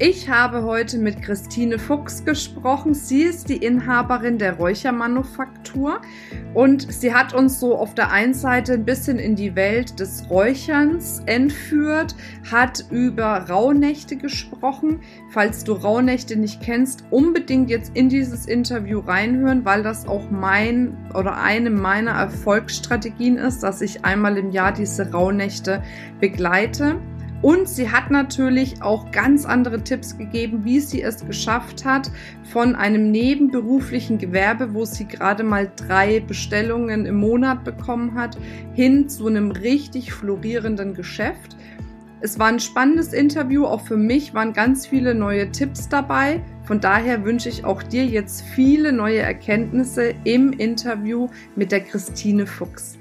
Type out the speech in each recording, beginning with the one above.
Ich habe heute mit Christine Fuchs gesprochen. Sie ist die Inhaberin der Räuchermanufaktur und sie hat uns so auf der einen Seite ein bisschen in die Welt des Räucherns entführt, hat über Rauhnächte gesprochen. Falls du Rauhnächte nicht kennst, unbedingt jetzt in dieses Interview reinhören, weil das auch mein oder eine meiner Erfolgsstrategien ist, dass ich einmal im Jahr diese Rauhnächte begleite. Und sie hat natürlich auch ganz andere Tipps gegeben, wie sie es geschafft hat, von einem nebenberuflichen Gewerbe, wo sie gerade mal drei Bestellungen im Monat bekommen hat, hin zu einem richtig florierenden Geschäft. Es war ein spannendes Interview, auch für mich waren ganz viele neue Tipps dabei. Von daher wünsche ich auch dir jetzt viele neue Erkenntnisse im Interview mit der Christine Fuchs.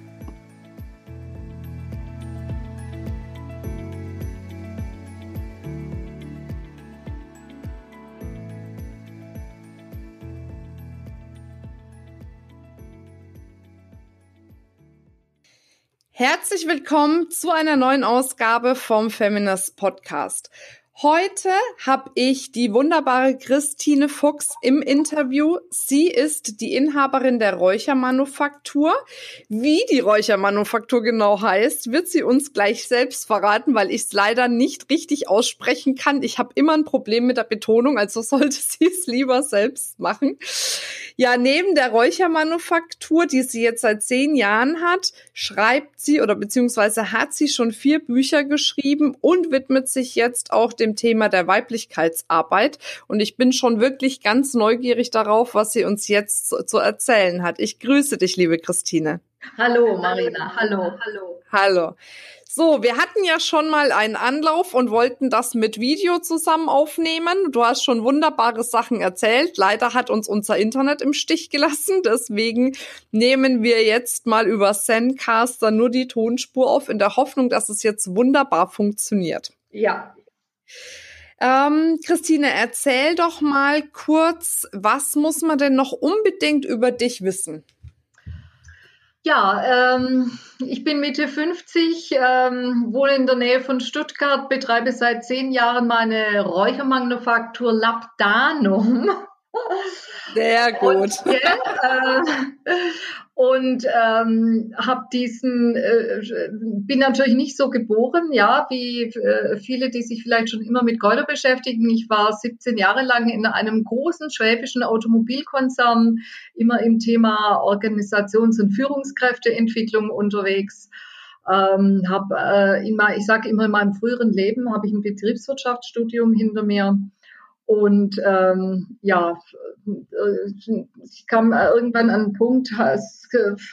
Herzlich willkommen zu einer neuen Ausgabe vom Feminist Podcast. Heute habe ich die wunderbare Christine Fuchs im Interview. Sie ist die Inhaberin der Räuchermanufaktur. Wie die Räuchermanufaktur genau heißt, wird sie uns gleich selbst verraten, weil ich es leider nicht richtig aussprechen kann. Ich habe immer ein Problem mit der Betonung, also sollte sie es lieber selbst machen. Ja, neben der Räuchermanufaktur, die sie jetzt seit zehn Jahren hat, schreibt sie oder beziehungsweise hat sie schon vier Bücher geschrieben und widmet sich jetzt auch dem Thema der Weiblichkeitsarbeit. Und ich bin schon wirklich ganz neugierig darauf, was sie uns jetzt zu, zu erzählen hat. Ich grüße dich, liebe Christine. Hallo, Marina. Hallo. Hallo. Hallo. So, wir hatten ja schon mal einen Anlauf und wollten das mit Video zusammen aufnehmen. Du hast schon wunderbare Sachen erzählt. Leider hat uns unser Internet im Stich gelassen. Deswegen nehmen wir jetzt mal über Zencaster nur die Tonspur auf, in der Hoffnung, dass es jetzt wunderbar funktioniert. Ja. Ähm, Christine, erzähl doch mal kurz, was muss man denn noch unbedingt über dich wissen? Ja, ähm, ich bin Mitte 50, ähm, wohne in der Nähe von Stuttgart, betreibe seit zehn Jahren meine Räuchermanufaktur Labdanum. Sehr gut. Und, ja, äh, und ähm, habe diesen, äh, bin natürlich nicht so geboren, ja, wie äh, viele, die sich vielleicht schon immer mit Kräuter beschäftigen. Ich war 17 Jahre lang in einem großen schwäbischen Automobilkonzern, immer im Thema Organisations- und Führungskräfteentwicklung unterwegs. Ähm, hab, äh, in, ich sage immer, in meinem früheren Leben habe ich ein Betriebswirtschaftsstudium hinter mir und ähm, ja, ich kam irgendwann an einen Punkt, es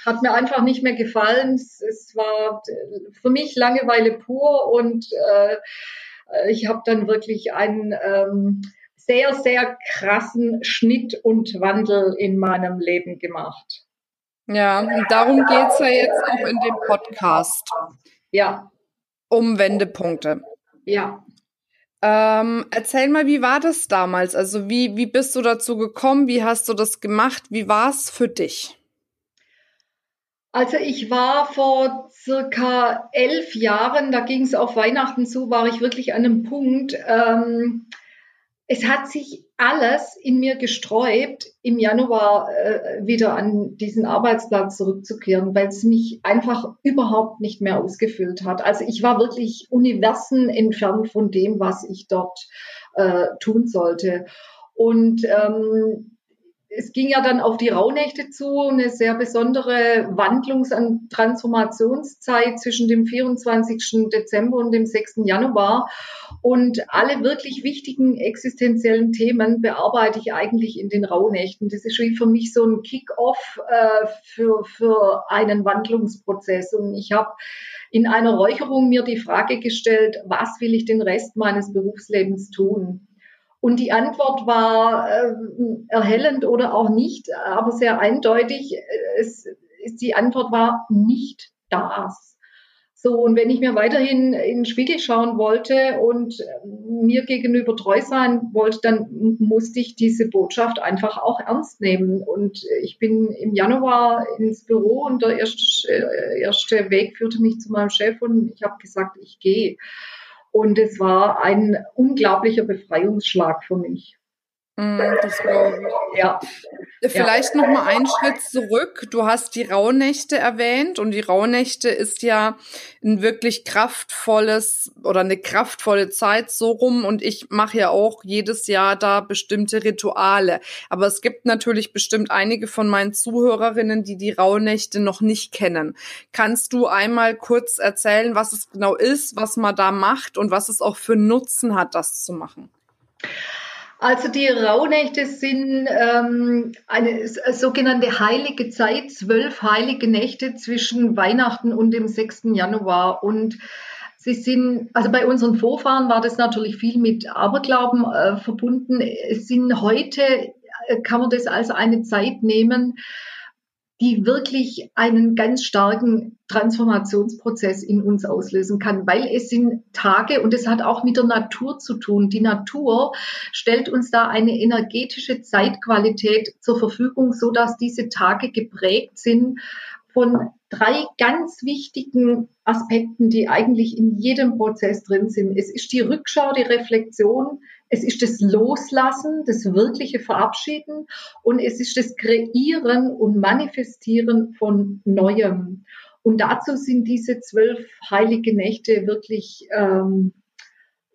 hat mir einfach nicht mehr gefallen. Es, war für mich Langeweile pur und äh, ich habe dann wirklich einen ähm, sehr, sehr krassen Schnitt und Wandel in meinem Leben gemacht. Ja, und darum geht's ja jetzt auch in dem Podcast. Ja. Um Wendepunkte. Ja. Ähm, erzähl mal, wie war das damals? Also wie, wie bist du dazu gekommen? Wie hast du das gemacht? Wie war es für dich? Also ich war vor circa elf Jahren, da ging es auf Weihnachten zu, war ich wirklich an einem Punkt. Ähm, es hat sich alles in mir gesträubt, im Januar äh, wieder an diesen Arbeitsplatz zurückzukehren, weil es mich einfach überhaupt nicht mehr ausgefüllt hat. Also ich war wirklich Universen entfernt von dem, was ich dort äh, tun sollte. Und ähm, es ging ja dann auf die Rauhnächte zu, eine sehr besondere Wandlungs- und Transformationszeit zwischen dem 24. Dezember und dem 6. Januar. Und alle wirklich wichtigen existenziellen Themen bearbeite ich eigentlich in den Rauhnächten. Das ist wie für mich so ein Kick-off äh, für, für einen Wandlungsprozess. Und ich habe in einer Räucherung mir die Frage gestellt, was will ich den Rest meines Berufslebens tun? Und die Antwort war äh, erhellend oder auch nicht, aber sehr eindeutig. Es, die Antwort war nicht das. So, und wenn ich mir weiterhin in den Spiegel schauen wollte und mir gegenüber treu sein wollte, dann musste ich diese Botschaft einfach auch ernst nehmen. Und ich bin im Januar ins Büro und der erste, äh, erste Weg führte mich zu meinem Chef und ich habe gesagt, ich gehe. Und es war ein unglaublicher Befreiungsschlag für mich. Ja. Vielleicht ja. noch mal einen Schritt zurück. Du hast die Rauhnächte erwähnt und die Rauhnächte ist ja ein wirklich kraftvolles oder eine kraftvolle Zeit so rum und ich mache ja auch jedes Jahr da bestimmte Rituale. Aber es gibt natürlich bestimmt einige von meinen Zuhörerinnen, die die Rauhnächte noch nicht kennen. Kannst du einmal kurz erzählen, was es genau ist, was man da macht und was es auch für Nutzen hat, das zu machen? Also die Rauhnächte sind ähm, eine sogenannte heilige Zeit, zwölf heilige Nächte zwischen Weihnachten und dem 6. Januar. Und sie sind, also bei unseren Vorfahren war das natürlich viel mit Aberglauben äh, verbunden. Es sind heute, äh, kann man das als eine Zeit nehmen, die wirklich einen ganz starken Transformationsprozess in uns auslösen kann, weil es sind Tage und es hat auch mit der Natur zu tun. Die Natur stellt uns da eine energetische Zeitqualität zur Verfügung, so dass diese Tage geprägt sind von drei ganz wichtigen Aspekten, die eigentlich in jedem Prozess drin sind. Es ist die Rückschau, die Reflexion, es ist das Loslassen, das wirkliche Verabschieden und es ist das Kreieren und Manifestieren von Neuem. Und dazu sind diese zwölf heilige Nächte wirklich, ähm,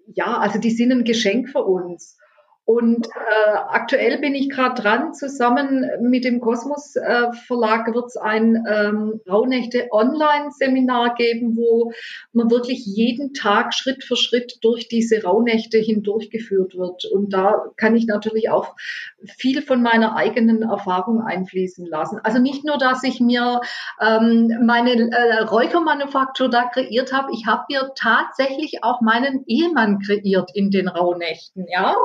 ja, also die sind ein Geschenk für uns. Und äh, aktuell bin ich gerade dran, zusammen mit dem Kosmos äh, Verlag wird es ein ähm, Rauhnächte Online-Seminar geben, wo man wirklich jeden Tag Schritt für Schritt durch diese Rauhnächte hindurchgeführt wird. Und da kann ich natürlich auch viel von meiner eigenen Erfahrung einfließen lassen. Also nicht nur, dass ich mir ähm, meine äh, Räuchermanufaktur da kreiert habe, ich habe mir tatsächlich auch meinen Ehemann kreiert in den Rauhnächten, ja.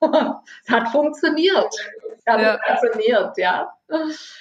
Es hat funktioniert. Es hat ja. funktioniert, ja.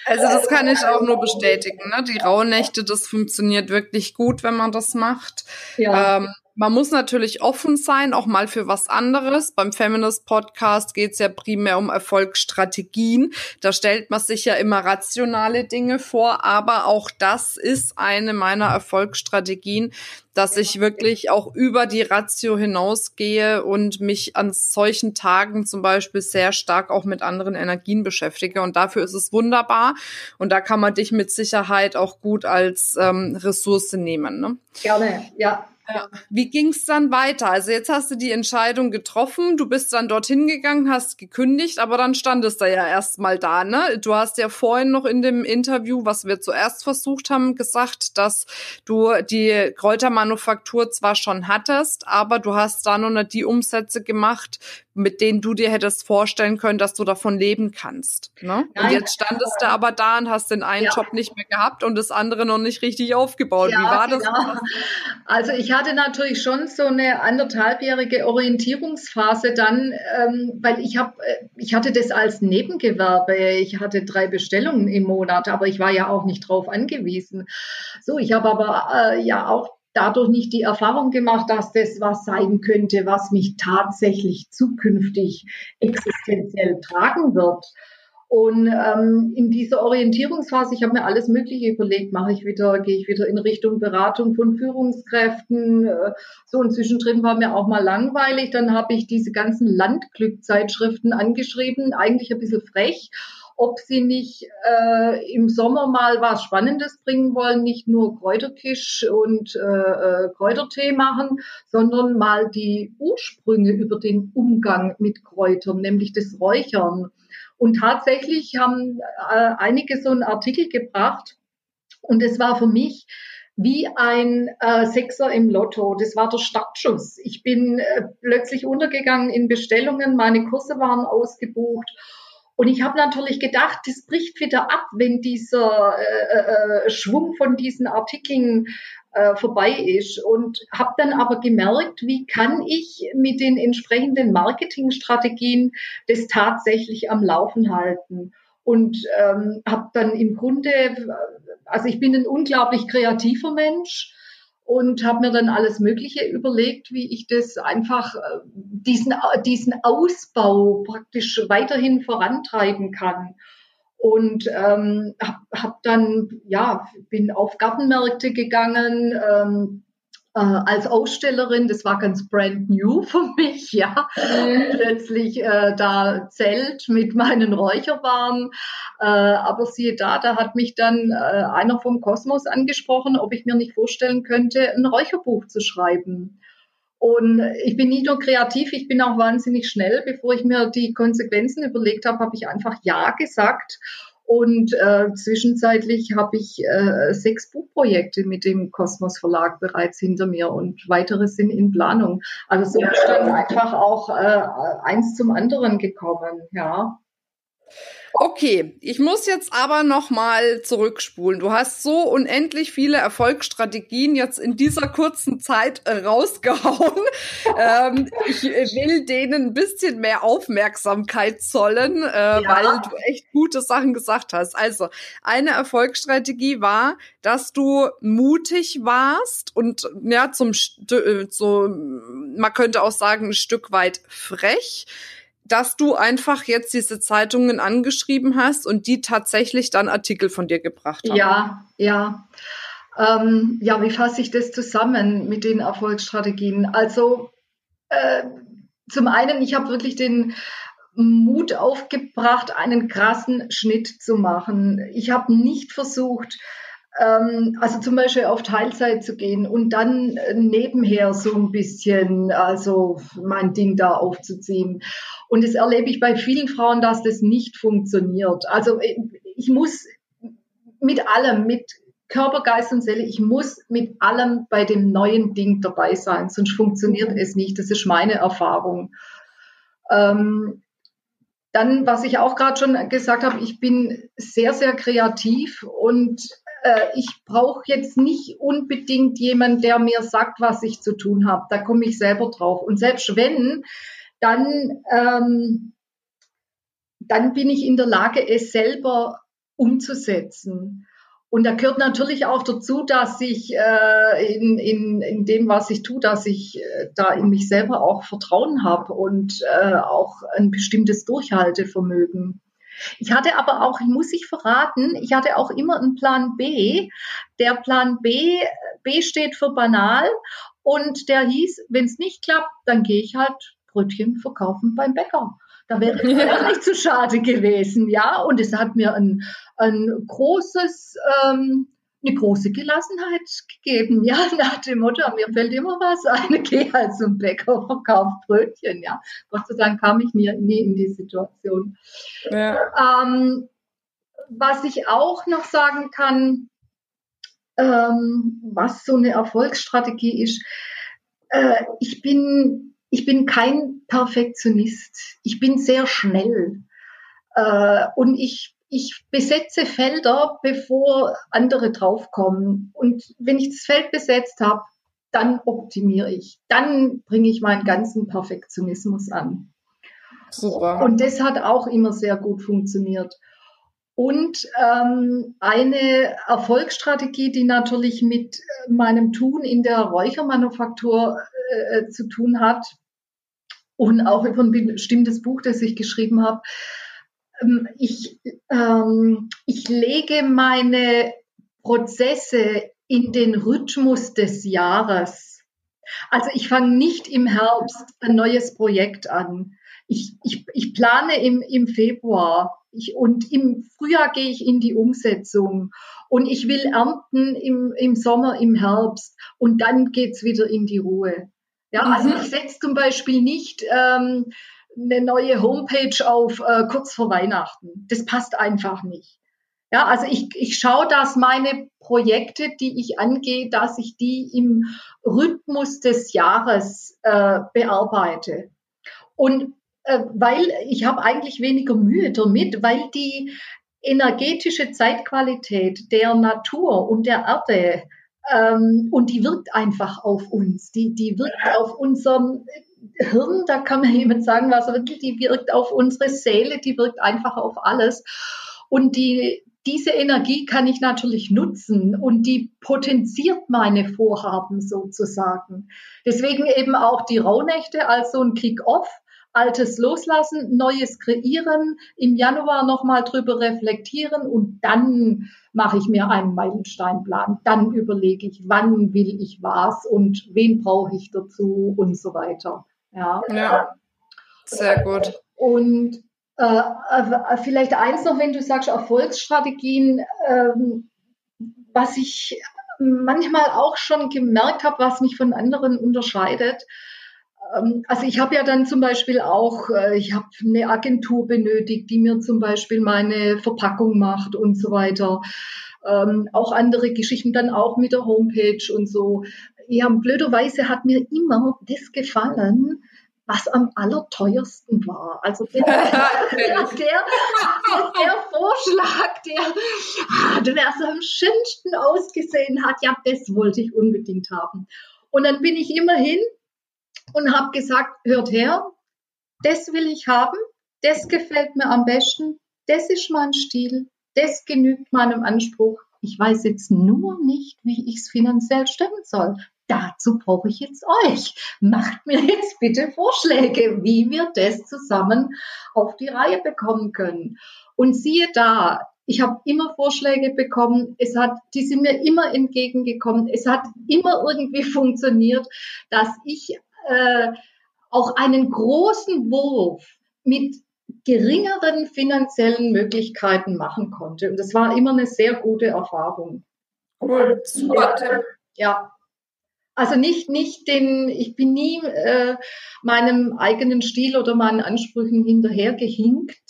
Also das kann ich auch nur bestätigen. Ne? Die Rauhnächte, das funktioniert wirklich gut, wenn man das macht. Ja. Ähm, man muss natürlich offen sein, auch mal für was anderes. Beim Feminist Podcast geht es ja primär um Erfolgsstrategien. Da stellt man sich ja immer rationale Dinge vor, aber auch das ist eine meiner Erfolgsstrategien, dass ich wirklich auch über die Ratio hinausgehe und mich an solchen Tagen zum Beispiel sehr stark auch mit anderen Energien beschäftige. Und dafür ist es wunderbar. Und da kann man dich mit Sicherheit auch gut als ähm, Ressource nehmen. Ne? Gerne, ja. Ja. Wie ging's dann weiter? Also jetzt hast du die Entscheidung getroffen, du bist dann dorthin gegangen, hast gekündigt, aber dann standest du ja erstmal da, ne? Du hast ja vorhin noch in dem Interview, was wir zuerst versucht haben, gesagt, dass du die Kräutermanufaktur zwar schon hattest, aber du hast da noch nicht die Umsätze gemacht, mit denen du dir hättest vorstellen können, dass du davon leben kannst. Ne? Nein, und jetzt standest du aber da und hast den einen ja. Job nicht mehr gehabt und das andere noch nicht richtig aufgebaut. Ja, Wie war das? Genau. Also ich hatte natürlich schon so eine anderthalbjährige Orientierungsphase dann, ähm, weil ich habe, äh, ich hatte das als Nebengewerbe. Ich hatte drei Bestellungen im Monat, aber ich war ja auch nicht drauf angewiesen. So, ich habe aber äh, ja auch dadurch nicht die Erfahrung gemacht, dass das was sein könnte, was mich tatsächlich zukünftig existenziell tragen wird. Und ähm, in dieser Orientierungsphase, ich habe mir alles Mögliche überlegt, mache ich wieder, gehe ich wieder in Richtung Beratung von Führungskräften. Äh, so und zwischendrin war mir auch mal langweilig. Dann habe ich diese ganzen Landglückzeitschriften angeschrieben, eigentlich ein bisschen frech ob sie nicht äh, im Sommer mal was Spannendes bringen wollen, nicht nur Kräuterkisch und äh, äh, Kräutertee machen, sondern mal die Ursprünge über den Umgang mit Kräutern, nämlich das Räuchern. Und tatsächlich haben äh, einige so einen Artikel gebracht und es war für mich wie ein äh, Sechser im Lotto. Das war der Startschuss. Ich bin äh, plötzlich untergegangen in Bestellungen, meine Kurse waren ausgebucht und ich habe natürlich gedacht, das bricht wieder ab, wenn dieser äh, äh, Schwung von diesen Artikeln äh, vorbei ist. Und habe dann aber gemerkt, wie kann ich mit den entsprechenden Marketingstrategien das tatsächlich am Laufen halten. Und ähm, habe dann im Grunde, also ich bin ein unglaublich kreativer Mensch und habe mir dann alles Mögliche überlegt, wie ich das einfach äh, diesen diesen Ausbau praktisch weiterhin vorantreiben kann. Und ähm, habe hab dann ja bin auf Gartenmärkte gegangen ähm, äh, als Ausstellerin. Das war ganz brand new für mich, ja. Mhm. Plötzlich äh, da Zelt mit meinen Räucherwaren. Äh, aber siehe da, da hat mich dann äh, einer vom Kosmos angesprochen, ob ich mir nicht vorstellen könnte, ein Räucherbuch zu schreiben. Und ich bin nicht nur kreativ, ich bin auch wahnsinnig schnell. Bevor ich mir die Konsequenzen überlegt habe, habe ich einfach Ja gesagt. Und äh, zwischenzeitlich habe ich äh, sechs Buchprojekte mit dem Kosmos Verlag bereits hinter mir und weitere sind in Planung. Also so ist dann einfach auch äh, eins zum anderen gekommen, ja. Okay, ich muss jetzt aber noch mal zurückspulen. Du hast so unendlich viele Erfolgsstrategien jetzt in dieser kurzen Zeit äh, rausgehauen. ähm, ich will denen ein bisschen mehr Aufmerksamkeit zollen, äh, ja. weil du echt gute Sachen gesagt hast. Also, eine Erfolgsstrategie war, dass du mutig warst und ja, zum äh, so man könnte auch sagen, ein Stück weit frech dass du einfach jetzt diese Zeitungen angeschrieben hast und die tatsächlich dann Artikel von dir gebracht haben. Ja, ja. Ähm, ja, wie fasse ich das zusammen mit den Erfolgsstrategien? Also äh, zum einen, ich habe wirklich den Mut aufgebracht, einen krassen Schnitt zu machen. Ich habe nicht versucht, also zum Beispiel auf Teilzeit zu gehen und dann nebenher so ein bisschen, also mein Ding da aufzuziehen. Und das erlebe ich bei vielen Frauen, dass das nicht funktioniert. Also äh, ich muss mit allem, mit Körper, Geist und Seele, ich muss mit allem bei dem neuen Ding dabei sein, sonst funktioniert es nicht. Das ist meine Erfahrung. Ähm, dann, was ich auch gerade schon gesagt habe, ich bin sehr, sehr kreativ und äh, ich brauche jetzt nicht unbedingt jemanden, der mir sagt, was ich zu tun habe. Da komme ich selber drauf. Und selbst wenn, dann, ähm, dann bin ich in der Lage, es selber umzusetzen. Und da gehört natürlich auch dazu, dass ich äh, in, in, in dem, was ich tue, dass ich äh, da in mich selber auch Vertrauen habe und äh, auch ein bestimmtes Durchhaltevermögen. Ich hatte aber auch, ich muss ich verraten, ich hatte auch immer einen Plan B. Der Plan B, B steht für banal und der hieß, wenn es nicht klappt, dann gehe ich halt Brötchen verkaufen beim Bäcker. Da wäre ich auch nicht zu schade gewesen, ja. Und es hat mir ein, ein großes, ähm, eine große Gelassenheit gegeben, ja, nach dem Motto, mir fällt immer was ein, geh halt zum Bäcker, verkauf Brötchen, ja. Gott sei Dank kam ich nie, nie in die Situation. Ja. Ähm, was ich auch noch sagen kann, ähm, was so eine Erfolgsstrategie ist, äh, ich bin ich bin kein Perfektionist. Ich bin sehr schnell. Äh, und ich ich besetze Felder, bevor andere draufkommen. Und wenn ich das Feld besetzt habe, dann optimiere ich. Dann bringe ich meinen ganzen Perfektionismus an. Super. Und das hat auch immer sehr gut funktioniert. Und ähm, eine Erfolgsstrategie, die natürlich mit meinem Tun in der Räuchermanufaktur äh, zu tun hat und auch über ein bestimmtes Buch, das ich geschrieben habe, ich, ähm, ich lege meine Prozesse in den Rhythmus des Jahres. Also ich fange nicht im Herbst ein neues Projekt an. Ich, ich, ich plane im, im Februar ich, und im Frühjahr gehe ich in die Umsetzung und ich will ernten im, im Sommer, im Herbst und dann geht's wieder in die Ruhe. Ja, also mhm. ich setze zum Beispiel nicht ähm, eine neue Homepage auf äh, kurz vor Weihnachten. Das passt einfach nicht. Ja, also ich, ich schaue, dass meine Projekte, die ich angehe, dass ich die im Rhythmus des Jahres äh, bearbeite. Und äh, weil ich habe eigentlich weniger Mühe damit, weil die energetische Zeitqualität der Natur und der Erde ähm, und die wirkt einfach auf uns. Die, die wirkt auf unserem Hirn, da kann man jemand sagen, was will, die wirkt auf unsere Seele, die wirkt einfach auf alles. Und die, diese Energie kann ich natürlich nutzen und die potenziert meine Vorhaben sozusagen. Deswegen eben auch die Rauhnächte als so ein Kick-off. Altes loslassen, Neues kreieren, im Januar nochmal drüber reflektieren und dann mache ich mir einen Meilensteinplan. Dann überlege ich, wann will ich was und wen brauche ich dazu und so weiter. Ja, ja sehr gut. Und äh, äh, vielleicht eins noch, wenn du sagst Erfolgsstrategien, ähm, was ich manchmal auch schon gemerkt habe, was mich von anderen unterscheidet. Ähm, also ich habe ja dann zum Beispiel auch, äh, ich habe eine Agentur benötigt, die mir zum Beispiel meine Verpackung macht und so weiter. Ähm, auch andere Geschichten dann auch mit der Homepage und so. Ja, blöderweise hat mir immer das gefallen, was am allerteuersten war. Also der, der, der, der, Vorschlag, der, ah, der so am schönsten ausgesehen hat, ja, das wollte ich unbedingt haben. Und dann bin ich immer hin und habe gesagt, hört her, das will ich haben, das gefällt mir am besten, das ist mein Stil, das genügt meinem Anspruch. Ich weiß jetzt nur nicht, wie ich es finanziell stemmen soll dazu brauche ich jetzt euch. Macht mir jetzt bitte Vorschläge, wie wir das zusammen auf die Reihe bekommen können. Und siehe da, ich habe immer Vorschläge bekommen. Es hat, die sind mir immer entgegengekommen. Es hat immer irgendwie funktioniert, dass ich äh, auch einen großen Wurf mit geringeren finanziellen Möglichkeiten machen konnte. Und das war immer eine sehr gute Erfahrung. Cool, super Tipp. Ja, also nicht, nicht den, ich bin nie äh, meinem eigenen Stil oder meinen Ansprüchen hinterhergehinkt.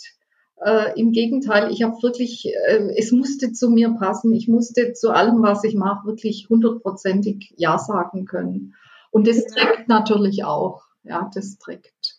Äh, Im Gegenteil, ich habe wirklich, äh, es musste zu mir passen. Ich musste zu allem, was ich mache, wirklich hundertprozentig Ja sagen können. Und das trägt natürlich auch. Ja, das trägt.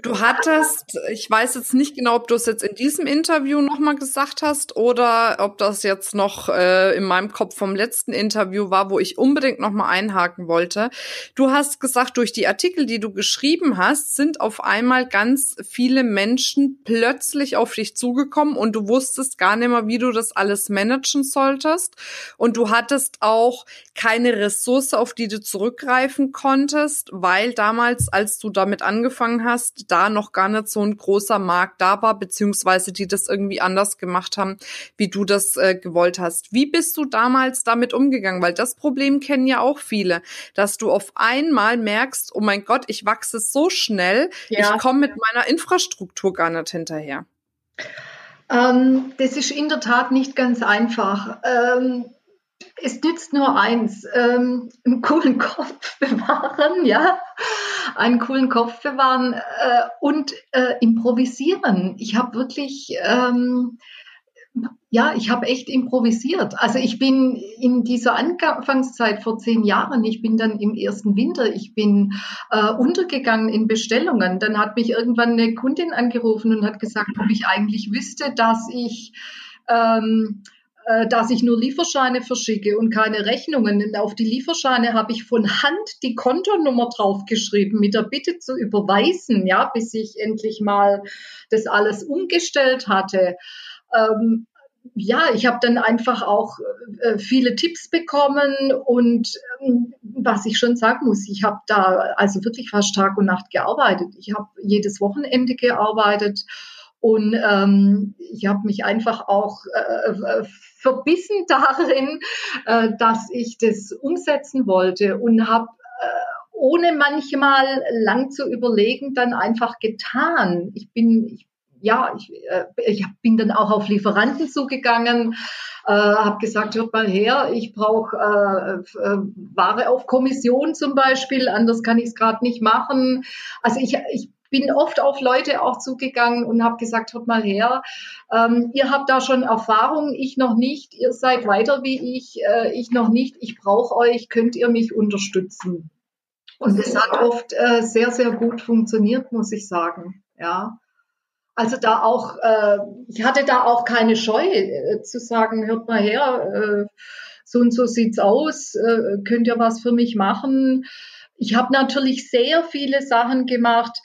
Du hattest, ich weiß jetzt nicht genau, ob du es jetzt in diesem Interview nochmal gesagt hast oder ob das jetzt noch äh, in meinem Kopf vom letzten Interview war, wo ich unbedingt nochmal einhaken wollte. Du hast gesagt, durch die Artikel, die du geschrieben hast, sind auf einmal ganz viele Menschen plötzlich auf dich zugekommen und du wusstest gar nicht mehr, wie du das alles managen solltest. Und du hattest auch keine Ressource, auf die du zurückgreifen konntest, weil damals, als du damit angefangen hast, hast, da noch gar nicht so ein großer Markt da war, beziehungsweise die das irgendwie anders gemacht haben, wie du das äh, gewollt hast. Wie bist du damals damit umgegangen? Weil das Problem kennen ja auch viele, dass du auf einmal merkst, oh mein Gott, ich wachse so schnell, ja. ich komme mit meiner Infrastruktur gar nicht hinterher. Ähm, das ist in der Tat nicht ganz einfach. Ähm, es nützt nur eins, ähm, einen coolen Kopf bewahren, ja, einen coolen Kopf bewahren äh, und äh, improvisieren. Ich habe wirklich, ähm, ja, ich habe echt improvisiert. Also ich bin in dieser Anfangszeit vor zehn Jahren, ich bin dann im ersten Winter, ich bin äh, untergegangen in Bestellungen. Dann hat mich irgendwann eine Kundin angerufen und hat gesagt, ob ich eigentlich wüsste, dass ich ähm, äh, dass ich nur Lieferscheine verschicke und keine Rechnungen. Auf die Lieferscheine habe ich von Hand die Kontonummer draufgeschrieben, mit der Bitte zu überweisen, ja, bis ich endlich mal das alles umgestellt hatte. Ähm, ja, ich habe dann einfach auch äh, viele Tipps bekommen und ähm, was ich schon sagen muss, ich habe da also wirklich fast Tag und Nacht gearbeitet. Ich habe jedes Wochenende gearbeitet und ähm, ich habe mich einfach auch äh, äh verbissen darin, äh, dass ich das umsetzen wollte und habe äh, ohne manchmal lang zu überlegen dann einfach getan. Ich bin, ich, ja, ich, äh, ich bin dann auch auf Lieferanten zugegangen, äh, habe gesagt, hört mal her, ich brauche äh, äh, Ware auf Kommission zum Beispiel, anders kann ich es gerade nicht machen. Also ich, ich bin oft auf Leute auch zugegangen und habe gesagt, hört mal her, ähm, ihr habt da schon Erfahrung, ich noch nicht, ihr seid weiter wie ich, äh, ich noch nicht, ich brauche euch, könnt ihr mich unterstützen? Und es hat oft äh, sehr, sehr gut funktioniert, muss ich sagen. Ja. Also da auch, äh, ich hatte da auch keine Scheu äh, zu sagen, hört mal her, äh, so und so sieht's aus, äh, könnt ihr was für mich machen? Ich habe natürlich sehr viele Sachen gemacht,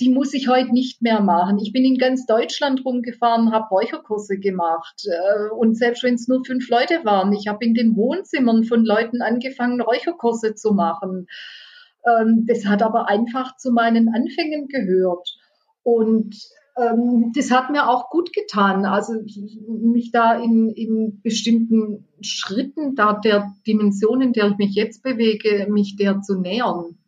die muss ich heute nicht mehr machen. Ich bin in ganz Deutschland rumgefahren, habe Räucherkurse gemacht. Äh, und selbst wenn es nur fünf Leute waren, ich habe in den Wohnzimmern von Leuten angefangen, Räucherkurse zu machen. Ähm, das hat aber einfach zu meinen Anfängen gehört. Und ähm, das hat mir auch gut getan. Also mich da in, in bestimmten Schritten da der Dimension, in der ich mich jetzt bewege, mich der zu nähern.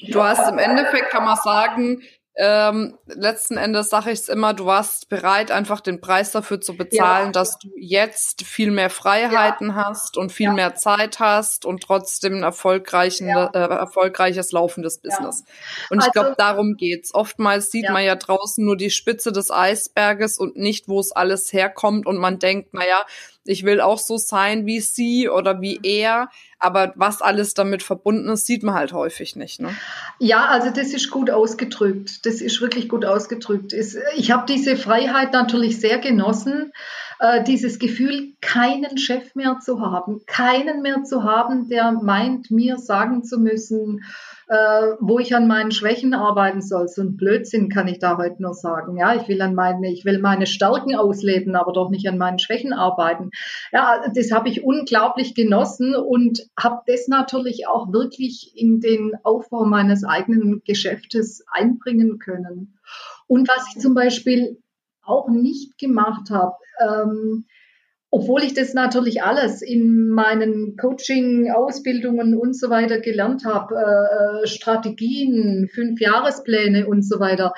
Du hast im Endeffekt, kann man sagen, ähm, letzten Endes sage ich es immer, du warst bereit, einfach den Preis dafür zu bezahlen, ja. dass du jetzt viel mehr Freiheiten ja. hast und viel ja. mehr Zeit hast und trotzdem ein erfolgreichen, äh, erfolgreiches laufendes Business. Und also, ich glaube, darum geht's. Oftmals sieht man ja draußen nur die Spitze des Eisberges und nicht, wo es alles herkommt und man denkt, naja, ich will auch so sein wie sie oder wie er. Aber was alles damit verbunden ist, sieht man halt häufig nicht. Ne? Ja, also das ist gut ausgedrückt. Das ist wirklich gut ausgedrückt. Ich habe diese Freiheit natürlich sehr genossen. Äh, dieses Gefühl, keinen Chef mehr zu haben, keinen mehr zu haben, der meint, mir sagen zu müssen, äh, wo ich an meinen Schwächen arbeiten soll. So ein Blödsinn kann ich da heute nur sagen. Ja, ich will an meine, ich will meine Stärken ausleben, aber doch nicht an meinen Schwächen arbeiten. Ja, das habe ich unglaublich genossen und habe das natürlich auch wirklich in den Aufbau meines eigenen Geschäftes einbringen können. Und was ich zum Beispiel auch nicht gemacht habe, ähm, obwohl ich das natürlich alles in meinen Coaching, Ausbildungen und so weiter gelernt habe, äh, Strategien, Fünfjahrespläne und so weiter.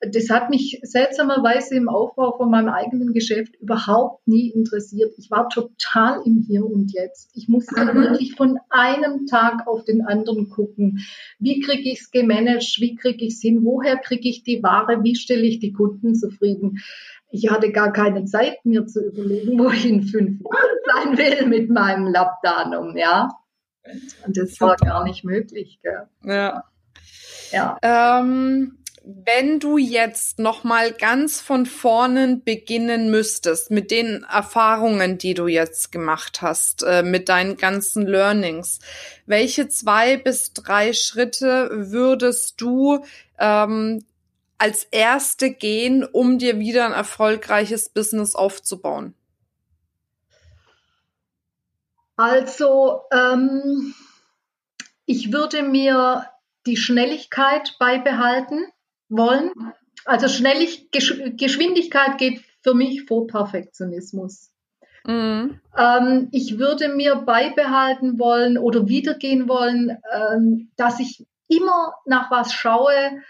Das hat mich seltsamerweise im Aufbau von meinem eigenen Geschäft überhaupt nie interessiert. Ich war total im Hier und Jetzt. Ich musste mhm. wirklich von einem Tag auf den anderen gucken. Wie kriege ich es gemanagt? Wie kriege ich es hin? Woher kriege ich die Ware? Wie stelle ich die Kunden zufrieden? Ich hatte gar keine Zeit, mir zu überlegen, wo ich in fünf Jahren sein will mit meinem Labdanum, ja. Und das war gar nicht möglich, gell? Ja. Ja. Ähm, wenn du jetzt noch mal ganz von vorne beginnen müsstest mit den Erfahrungen, die du jetzt gemacht hast, äh, mit deinen ganzen Learnings, welche zwei bis drei Schritte würdest du ähm, als erste gehen, um dir wieder ein erfolgreiches Business aufzubauen? Also, ähm, ich würde mir die Schnelligkeit beibehalten wollen. Also Schnellig Gesch Geschwindigkeit geht für mich vor Perfektionismus. Mhm. Ähm, ich würde mir beibehalten wollen oder wiedergehen wollen, ähm, dass ich immer nach was schaue,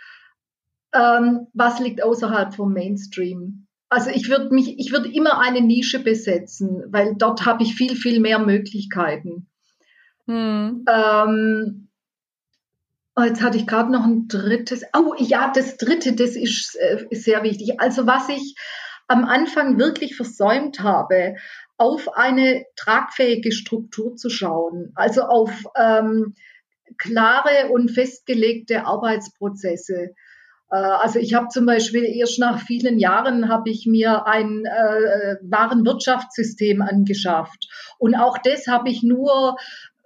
ähm, was liegt außerhalb vom Mainstream. Also ich würde mich, ich würde immer eine Nische besetzen, weil dort habe ich viel, viel mehr Möglichkeiten. Hm. Ähm, oh, jetzt hatte ich gerade noch ein drittes. Oh ja, das dritte, das ist, äh, ist sehr wichtig. Also was ich am Anfang wirklich versäumt habe, auf eine tragfähige Struktur zu schauen, also auf ähm, klare und festgelegte Arbeitsprozesse. Äh, also ich habe zum Beispiel erst nach vielen Jahren habe ich mir ein äh, Warenwirtschaftssystem angeschafft und auch das habe ich nur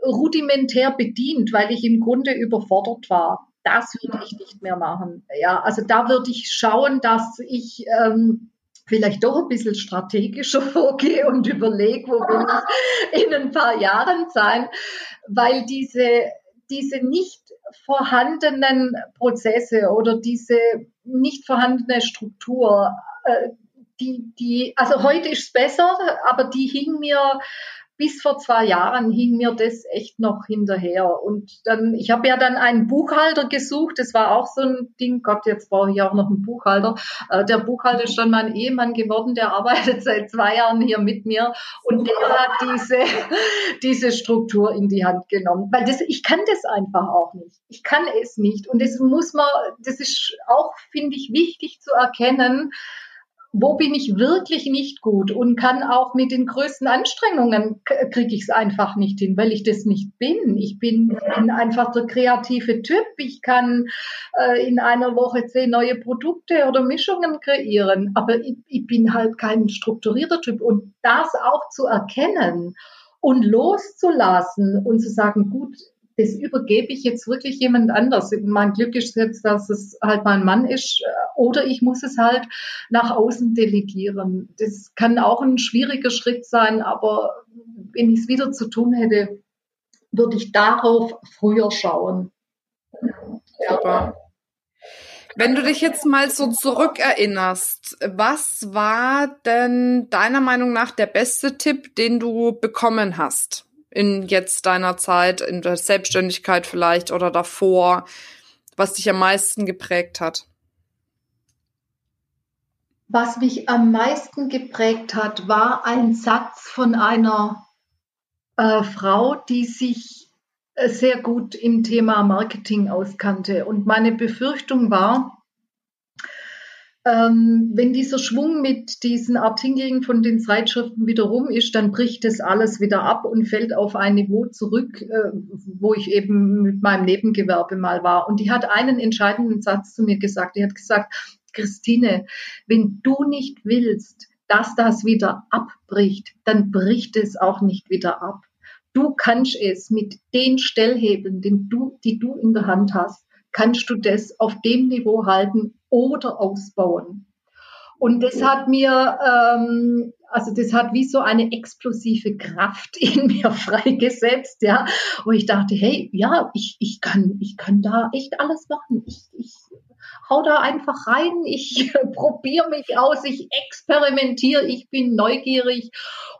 rudimentär bedient, weil ich im Grunde überfordert war. Das würde ich nicht mehr machen. Ja, also da würde ich schauen, dass ich ähm, vielleicht doch ein bisschen strategischer vorgehe und überlege, wo will ich in ein paar Jahren sein, weil diese diese nicht vorhandenen Prozesse oder diese nicht vorhandene Struktur, äh, die, die, also heute ist es besser, aber die hing mir bis vor zwei Jahren hing mir das echt noch hinterher. Und dann, ich habe ja dann einen Buchhalter gesucht. Das war auch so ein Ding. Gott, jetzt brauche ich auch noch einen Buchhalter. Äh, der Buchhalter ist dann mein Ehemann geworden. Der arbeitet seit zwei Jahren hier mit mir. Und der hat diese, diese Struktur in die Hand genommen. Weil das, ich kann das einfach auch nicht. Ich kann es nicht. Und das muss man, das ist auch, finde ich, wichtig zu erkennen, wo bin ich wirklich nicht gut und kann auch mit den größten Anstrengungen kriege ich es einfach nicht hin, weil ich das nicht bin. Ich bin, bin einfach der kreative Typ. Ich kann äh, in einer Woche zehn neue Produkte oder Mischungen kreieren, aber ich, ich bin halt kein strukturierter Typ. Und das auch zu erkennen und loszulassen und zu sagen, gut, das übergebe ich jetzt wirklich jemand anders. Mein Glück ist jetzt, dass es halt mein Mann ist, äh, oder ich muss es halt nach außen delegieren. Das kann auch ein schwieriger Schritt sein, aber wenn ich es wieder zu tun hätte, würde ich darauf früher schauen. Ja. Wenn du dich jetzt mal so zurückerinnerst, was war denn deiner Meinung nach der beste Tipp, den du bekommen hast? In jetzt deiner Zeit, in der Selbstständigkeit vielleicht oder davor, was dich am meisten geprägt hat? Was mich am meisten geprägt hat, war ein Satz von einer äh, Frau, die sich äh, sehr gut im Thema Marketing auskannte. Und meine Befürchtung war, ähm, wenn dieser Schwung mit diesen Artikeln von den Zeitschriften wieder rum ist, dann bricht das alles wieder ab und fällt auf ein Niveau zurück, äh, wo ich eben mit meinem Nebengewerbe mal war. Und die hat einen entscheidenden Satz zu mir gesagt. Die hat gesagt, Christine, wenn du nicht willst, dass das wieder abbricht, dann bricht es auch nicht wieder ab. Du kannst es mit den Stellhebeln, den du, die du in der Hand hast, kannst du das auf dem Niveau halten oder ausbauen. Und das hat mir, ähm, also das hat wie so eine explosive Kraft in mir freigesetzt, ja, wo ich dachte, hey, ja, ich, ich kann, ich kann da echt alles machen. Ich, ich hau da einfach rein, ich probiere mich aus, ich experimentiere, ich bin neugierig.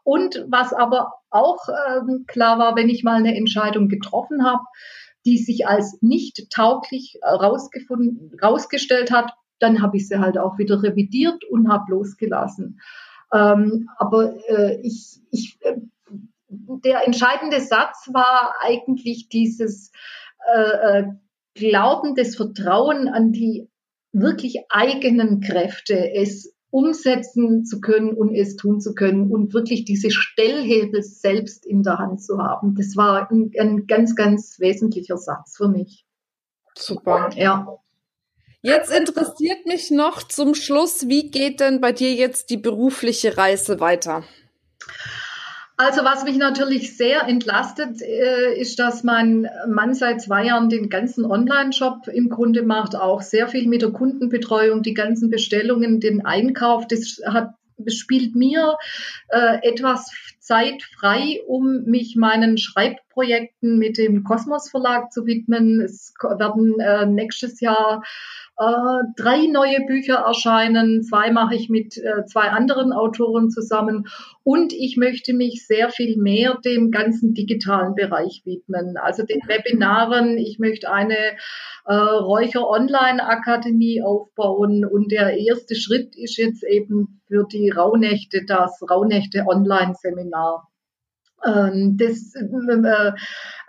Und was aber auch ähm, klar war, wenn ich mal eine Entscheidung getroffen habe, die sich als nicht tauglich rausgefunden, rausgestellt hat, dann habe ich sie halt auch wieder revidiert und habe losgelassen. Ähm, aber äh, ich, ich, äh, der entscheidende Satz war eigentlich dieses äh, äh Glauben, das Vertrauen an die wirklich eigenen Kräfte, es umsetzen zu können und es tun zu können und wirklich diese Stellhebel selbst in der Hand zu haben. Das war ein, ein ganz, ganz wesentlicher Satz für mich. Super. Ja. Jetzt interessiert mich noch zum Schluss, wie geht denn bei dir jetzt die berufliche Reise weiter? Also was mich natürlich sehr entlastet, äh, ist, dass mein Mann seit zwei Jahren den ganzen Online-Shop im Grunde macht, auch sehr viel mit der Kundenbetreuung, die ganzen Bestellungen, den Einkauf. Das hat spielt mir äh, etwas Zeit frei, um mich meinen Schreibprojekten mit dem Kosmos Verlag zu widmen. Es werden äh, nächstes Jahr äh, drei neue Bücher erscheinen. Zwei mache ich mit äh, zwei anderen Autoren zusammen. Und ich möchte mich sehr viel mehr dem ganzen digitalen Bereich widmen, also den Webinaren. Ich möchte eine äh, Räucher Online Akademie aufbauen. Und der erste Schritt ist jetzt eben für die Rauhnächte das Rauhnächte Online Seminar. Ähm, das, äh,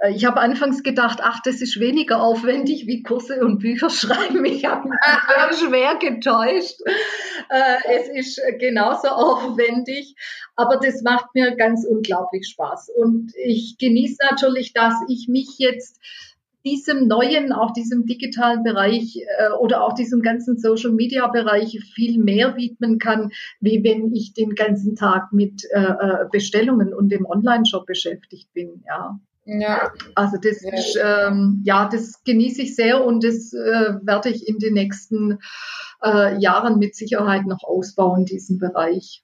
äh, ich habe anfangs gedacht, ach, das ist weniger aufwendig wie Kurse und Bücher schreiben. Ich habe mich schwer getäuscht. Äh, es ist genauso aufwendig, aber das macht mir ganz unglaublich Spaß. Und ich genieße natürlich, dass ich mich jetzt diesem neuen, auch diesem digitalen Bereich äh, oder auch diesem ganzen Social Media Bereich viel mehr widmen kann, wie wenn ich den ganzen Tag mit äh, äh Bestellungen und dem Online-Shop beschäftigt bin. Ja. Ja. Also das ja. ist ähm, ja das genieße ich sehr und das äh, werde ich in den nächsten äh, Jahren mit Sicherheit noch ausbauen, diesen Bereich.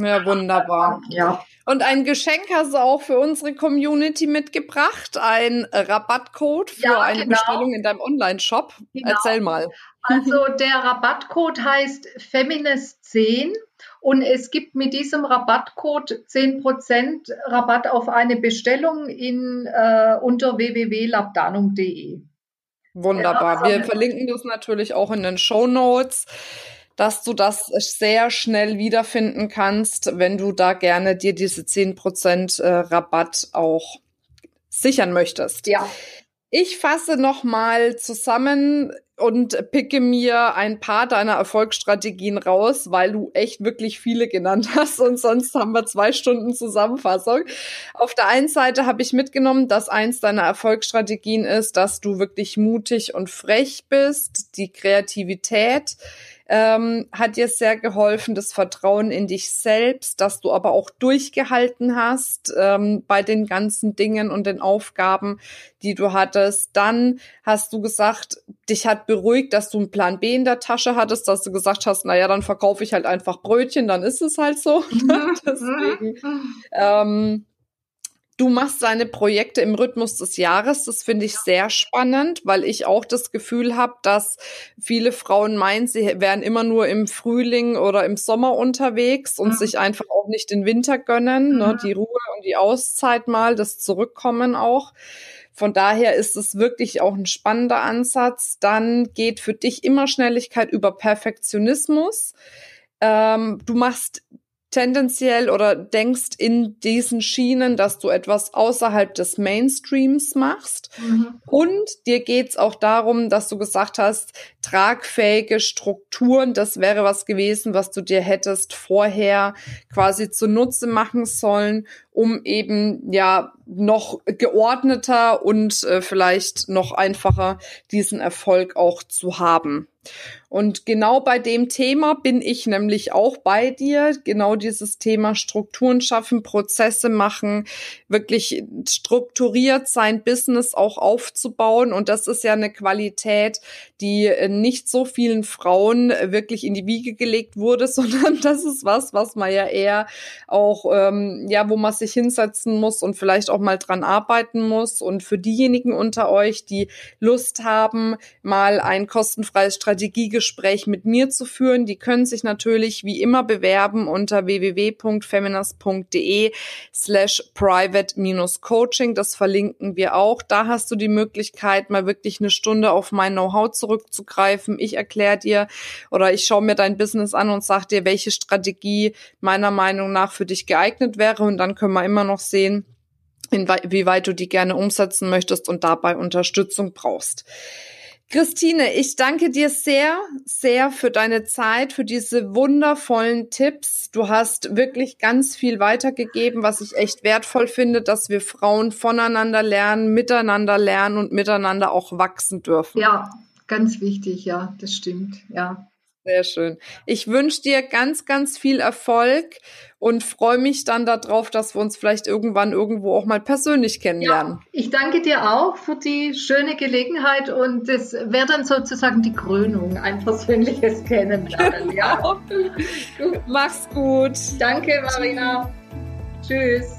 Ja, wunderbar. Ja. Und ein Geschenk hast du auch für unsere Community mitgebracht, ein Rabattcode für ja, eine genau. Bestellung in deinem Online-Shop. Genau. Erzähl mal. Also der Rabattcode heißt Feminist10 und es gibt mit diesem Rabattcode 10% Rabatt auf eine Bestellung in, äh, unter www.labdanum.de. Wunderbar. Wir verlinken das natürlich auch in den Show Notes dass du das sehr schnell wiederfinden kannst, wenn du da gerne dir diese 10% äh, Rabatt auch sichern möchtest. Ja. Ich fasse nochmal zusammen und picke mir ein paar deiner Erfolgsstrategien raus, weil du echt wirklich viele genannt hast und sonst haben wir zwei Stunden Zusammenfassung. Auf der einen Seite habe ich mitgenommen, dass eins deiner Erfolgsstrategien ist, dass du wirklich mutig und frech bist, die Kreativität ähm, hat dir sehr geholfen, das Vertrauen in dich selbst, dass du aber auch durchgehalten hast ähm, bei den ganzen Dingen und den Aufgaben, die du hattest. Dann hast du gesagt, dich hat beruhigt, dass du einen Plan B in der Tasche hattest, dass du gesagt hast, na ja, dann verkaufe ich halt einfach Brötchen, dann ist es halt so. Deswegen. Ähm, Du machst deine Projekte im Rhythmus des Jahres. Das finde ich sehr spannend, weil ich auch das Gefühl habe, dass viele Frauen meinen, sie wären immer nur im Frühling oder im Sommer unterwegs und mhm. sich einfach auch nicht den Winter gönnen, ne, mhm. ne, die Ruhe und die Auszeit mal, das Zurückkommen auch. Von daher ist es wirklich auch ein spannender Ansatz. Dann geht für dich immer Schnelligkeit über Perfektionismus. Ähm, du machst tendenziell oder denkst in diesen Schienen, dass du etwas außerhalb des Mainstreams machst. Mhm. Und dir geht's auch darum, dass du gesagt hast, tragfähige Strukturen, das wäre was gewesen, was du dir hättest vorher quasi zunutze machen sollen, um eben ja noch geordneter und äh, vielleicht noch einfacher diesen Erfolg auch zu haben. Und genau bei dem Thema bin ich nämlich auch bei dir. Genau dieses Thema Strukturen schaffen, Prozesse machen, wirklich strukturiert sein Business auch aufzubauen. Und das ist ja eine Qualität, die äh, nicht so vielen Frauen wirklich in die Wiege gelegt wurde, sondern das ist was, was man ja eher auch, ähm, ja, wo man sich hinsetzen muss und vielleicht auch mal dran arbeiten muss. Und für diejenigen unter euch, die Lust haben, mal ein kostenfreies Strategiegespräch mit mir zu führen, die können sich natürlich wie immer bewerben unter www.feminist.de slash private-coaching. Das verlinken wir auch. Da hast du die Möglichkeit, mal wirklich eine Stunde auf mein Know-how zurückzugreifen. Ich erkläre dir oder ich schaue mir dein Business an und sage dir, welche Strategie meiner Meinung nach für dich geeignet wäre. Und dann können wir immer noch sehen, inwieweit du die gerne umsetzen möchtest und dabei Unterstützung brauchst. Christine, ich danke dir sehr, sehr für deine Zeit, für diese wundervollen Tipps. Du hast wirklich ganz viel weitergegeben, was ich echt wertvoll finde, dass wir Frauen voneinander lernen, miteinander lernen und miteinander auch wachsen dürfen. Ja, ganz wichtig, ja, das stimmt, ja. Sehr schön. Ich wünsche dir ganz, ganz viel Erfolg und freue mich dann darauf, dass wir uns vielleicht irgendwann irgendwo auch mal persönlich kennenlernen. Ja, ich danke dir auch für die schöne Gelegenheit und das wäre dann sozusagen die Krönung, ein persönliches Kennenlernen. Ja? Mach's gut. Danke, Marina. Tschüss.